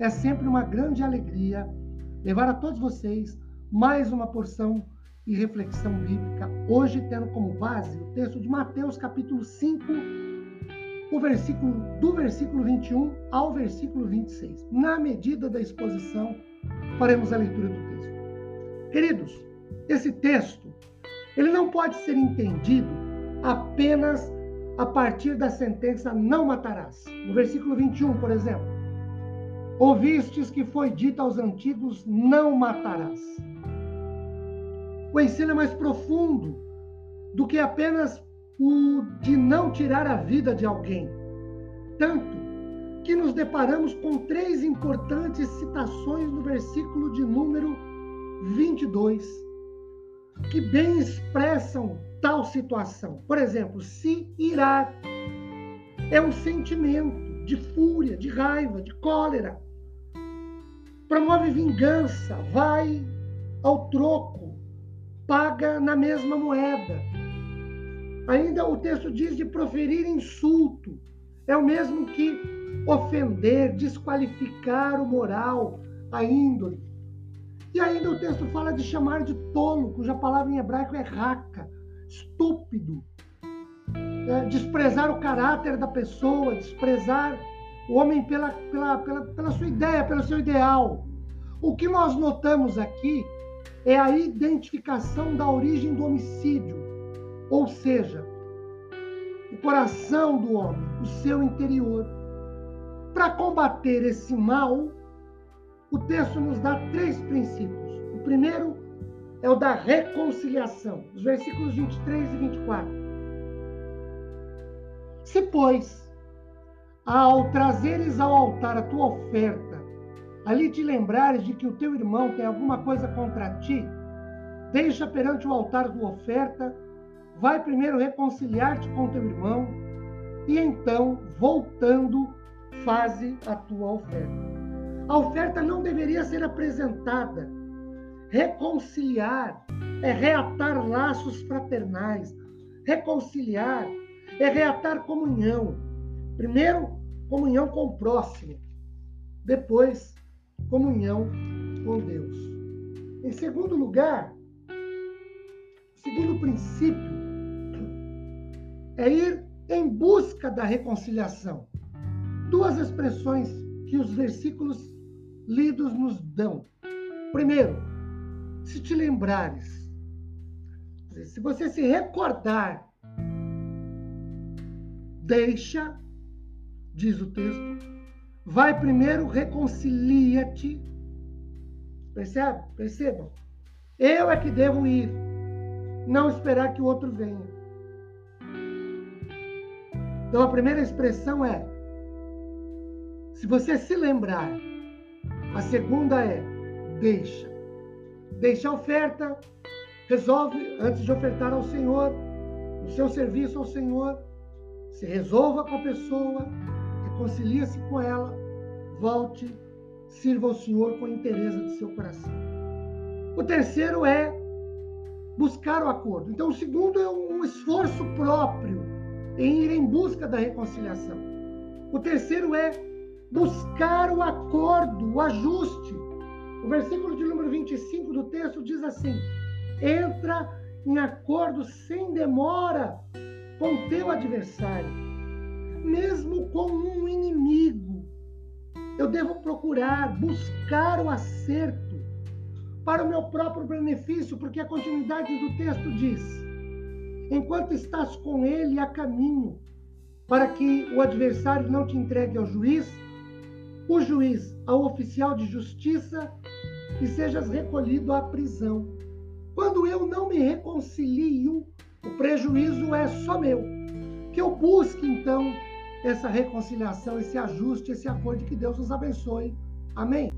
é sempre uma grande alegria levar a todos vocês mais uma porção e reflexão bíblica, hoje tendo como base o texto de Mateus capítulo 5, o versículo do versículo 21 ao versículo 26. Na medida da exposição, faremos a leitura do texto. Queridos, esse texto, ele não pode ser entendido apenas a partir da sentença não matarás. No versículo 21, por exemplo, Ouvistes que foi dito aos antigos: não matarás. O ensino é mais profundo do que apenas o de não tirar a vida de alguém. Tanto que nos deparamos com três importantes citações no versículo de número 22, que bem expressam tal situação. Por exemplo, se irar é um sentimento de fúria, de raiva, de cólera promove vingança, vai ao troco, paga na mesma moeda. Ainda o texto diz de proferir insulto, é o mesmo que ofender, desqualificar o moral, a índole. E ainda o texto fala de chamar de tolo, cuja palavra em hebraico é raca, estúpido. É, desprezar o caráter da pessoa, desprezar o homem pela, pela, pela, pela sua ideia, pelo seu ideal. O que nós notamos aqui é a identificação da origem do homicídio, ou seja, o coração do homem, o seu interior. Para combater esse mal, o texto nos dá três princípios. O primeiro é o da reconciliação, os versículos 23 e 24. Se, pois, ao trazeres ao altar a tua oferta, ali te lembrares de que o teu irmão tem alguma coisa contra ti, deixa perante o altar a tua oferta, vai primeiro reconciliar-te com teu irmão, e então, voltando, faze a tua oferta. A oferta não deveria ser apresentada. Reconciliar é reatar laços fraternais. Reconciliar é reatar comunhão. Primeiro, comunhão com o próximo. Depois, comunhão com Deus. Em segundo lugar, segundo princípio, é ir em busca da reconciliação. Duas expressões que os versículos lidos nos dão. Primeiro, se te lembrares, se você se recordar, deixa diz o texto. Vai primeiro, reconcilia-te. Percebe? Percebam? Eu é que devo ir, não esperar que o outro venha. Então a primeira expressão é: se você se lembrar. A segunda é: deixa. Deixa a oferta, resolve antes de ofertar ao Senhor, o seu serviço ao Senhor, se resolva com a pessoa, reconcilia-se com ela, volte, sirva ao Senhor com a interesse do seu coração. O terceiro é buscar o acordo. Então, o segundo é um esforço próprio em ir em busca da reconciliação. O terceiro é buscar o acordo, o ajuste. O versículo de número 25 do texto diz assim: entra em acordo sem demora com teu adversário mesmo com um inimigo. Eu devo procurar, buscar o acerto para o meu próprio benefício, porque a continuidade do texto diz: enquanto estás com ele a caminho, para que o adversário não te entregue ao juiz, o juiz ao oficial de justiça e sejas recolhido à prisão. Quando eu não me reconcilio, o prejuízo é só meu. Que eu busque, então, essa reconciliação, esse ajuste, esse acordo. Que Deus nos abençoe. Amém?